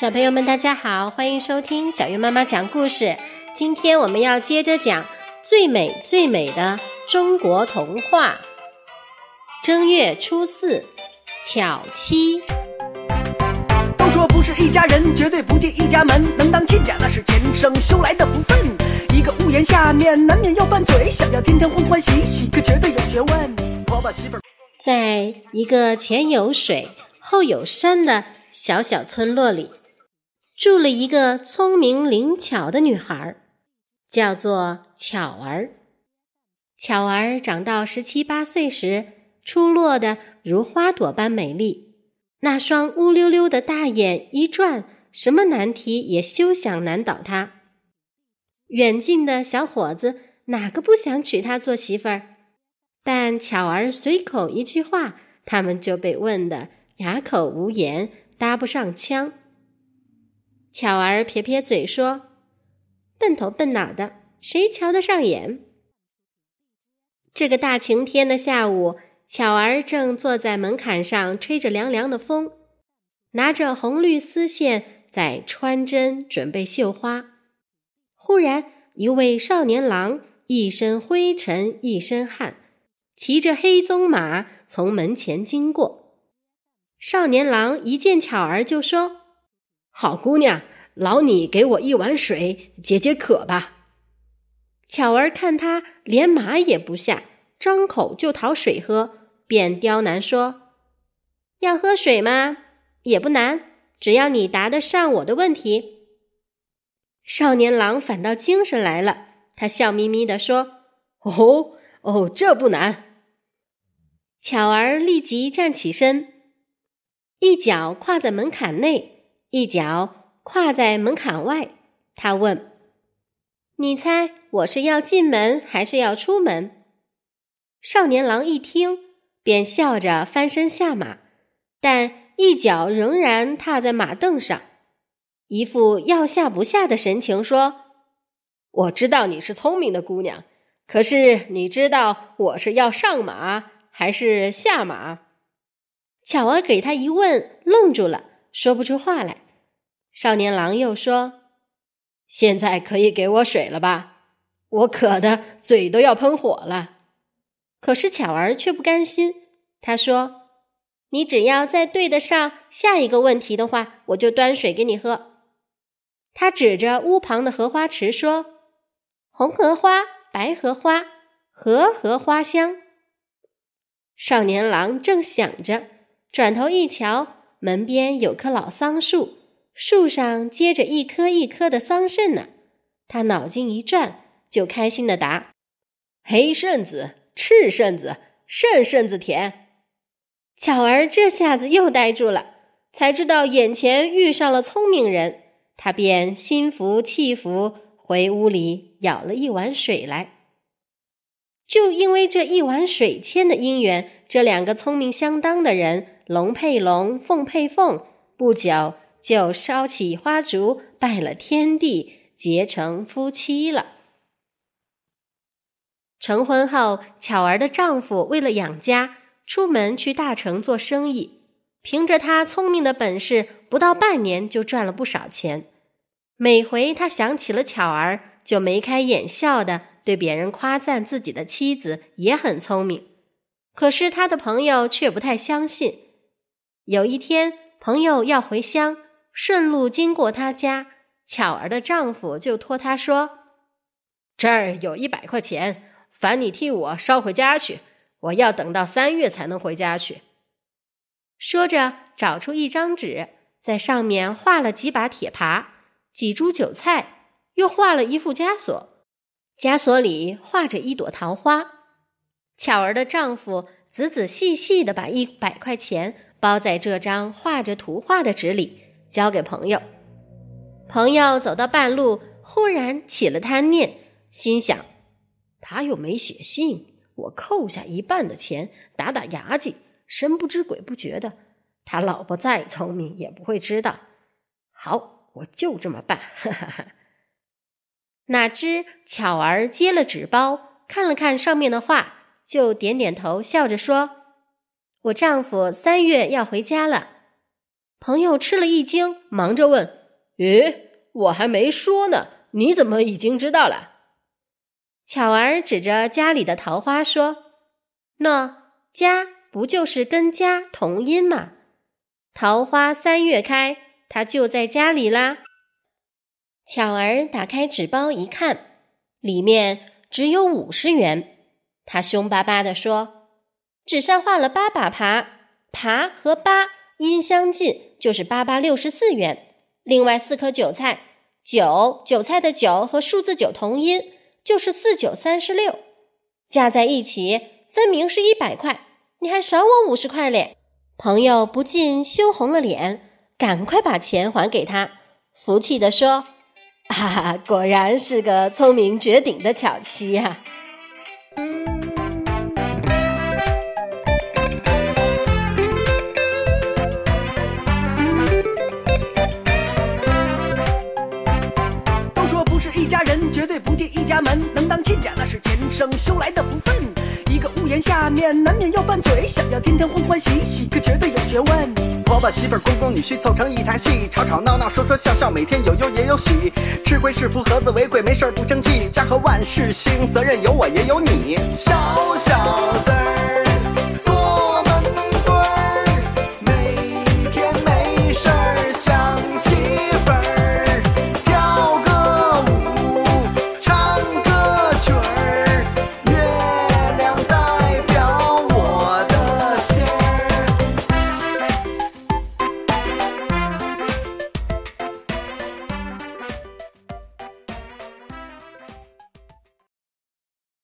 小朋友们，大家好，欢迎收听小月妈妈讲故事。今天我们要接着讲最美最美的中国童话。正月初四，巧妻。都说不是一家人，绝对不进一家门。能当亲家，那是前生修来的福分。一个屋檐下面，难免要拌嘴。想要天天欢欢喜喜，可绝对有学问。婆婆媳妇儿，在一个前有水后有山的小小村落里。住了一个聪明灵巧的女孩，叫做巧儿。巧儿长到十七八岁时，出落的如花朵般美丽，那双乌溜溜的大眼一转，什么难题也休想难倒她。远近的小伙子哪个不想娶她做媳妇儿？但巧儿随口一句话，他们就被问得哑口无言，搭不上腔。巧儿撇撇嘴说：“笨头笨脑的，谁瞧得上眼？”这个大晴天的下午，巧儿正坐在门槛上吹着凉凉的风，拿着红绿丝线在穿针准备绣花。忽然，一位少年郎一身灰尘一身汗，骑着黑鬃马从门前经过。少年郎一见巧儿，就说。好姑娘，劳你给我一碗水解解渴吧。巧儿看他连马也不下，张口就讨水喝，便刁难说：“要喝水吗？也不难，只要你答得上我的问题。”少年郎反倒精神来了，他笑眯眯地说：“哦哦，这不难。”巧儿立即站起身，一脚跨在门槛内。一脚跨在门槛外，他问：“你猜我是要进门还是要出门？”少年郎一听，便笑着翻身下马，但一脚仍然踏在马凳上，一副要下不下的神情，说：“我知道你是聪明的姑娘，可是你知道我是要上马还是下马？”巧儿给他一问，愣住了。说不出话来，少年郎又说：“现在可以给我水了吧？我渴的嘴都要喷火了。”可是巧儿却不甘心，他说：“你只要再对得上下一个问题的话，我就端水给你喝。”他指着屋旁的荷花池说：“红荷花，白荷花，荷荷花香。”少年郎正想着，转头一瞧。门边有棵老桑树，树上结着一颗一颗的桑葚呢。他脑筋一转，就开心的答：“黑葚子、赤葚子、甚葚子甜。”巧儿这下子又呆住了，才知道眼前遇上了聪明人。他便心服气服，回屋里舀了一碗水来。就因为这一碗水牵的姻缘，这两个聪明相当的人。龙配龙，凤配凤，不久就烧起花烛，拜了天地，结成夫妻了。成婚后，巧儿的丈夫为了养家，出门去大城做生意。凭着他聪明的本事，不到半年就赚了不少钱。每回他想起了巧儿，就眉开眼笑的对别人夸赞自己的妻子也很聪明。可是他的朋友却不太相信。有一天，朋友要回乡，顺路经过他家，巧儿的丈夫就托他说：“这儿有一百块钱，烦你替我捎回家去。我要等到三月才能回家去。”说着，找出一张纸，在上面画了几把铁耙，几株韭菜，又画了一副枷锁，枷锁里画着一朵桃花。巧儿的丈夫仔仔细细的把一百块钱。包在这张画着图画的纸里，交给朋友。朋友走到半路，忽然起了贪念，心想：他又没写信，我扣下一半的钱，打打牙祭，神不知鬼不觉的，他老婆再聪明也不会知道。好，我就这么办。哈哈哈。哪知巧儿接了纸包，看了看上面的话，就点点头，笑着说。我丈夫三月要回家了，朋友吃了一惊，忙着问：“咦，我还没说呢，你怎么已经知道了？”巧儿指着家里的桃花说：“喏，家不就是跟家同音吗？桃花三月开，它就在家里啦。”巧儿打开纸包一看，里面只有五十元。他凶巴巴地说：“纸上画了八把耙，耙和八音相近，就是八八六十四元。另外四颗韭菜，韭韭菜的韭和数字九同音，就是四九三十六，加在一起分明是一百块，你还少我五十块咧！”朋友不禁羞红了脸，赶快把钱还给他，服气地说。哈哈，果然是个聪明绝顶的巧妻呀！都说不是一家人，绝对不进一家门。能当亲家，那是前生修来的福分。一个屋檐下面，难免要拌嘴，想要天天欢欢喜喜，可绝对有学问。把媳妇儿、公公、女婿凑成一台戏，吵吵闹闹，说说笑笑，每天有忧也有喜。吃亏是福，和子为贵，没事儿不争气，家和万事兴，责任有我也有你，小小子儿。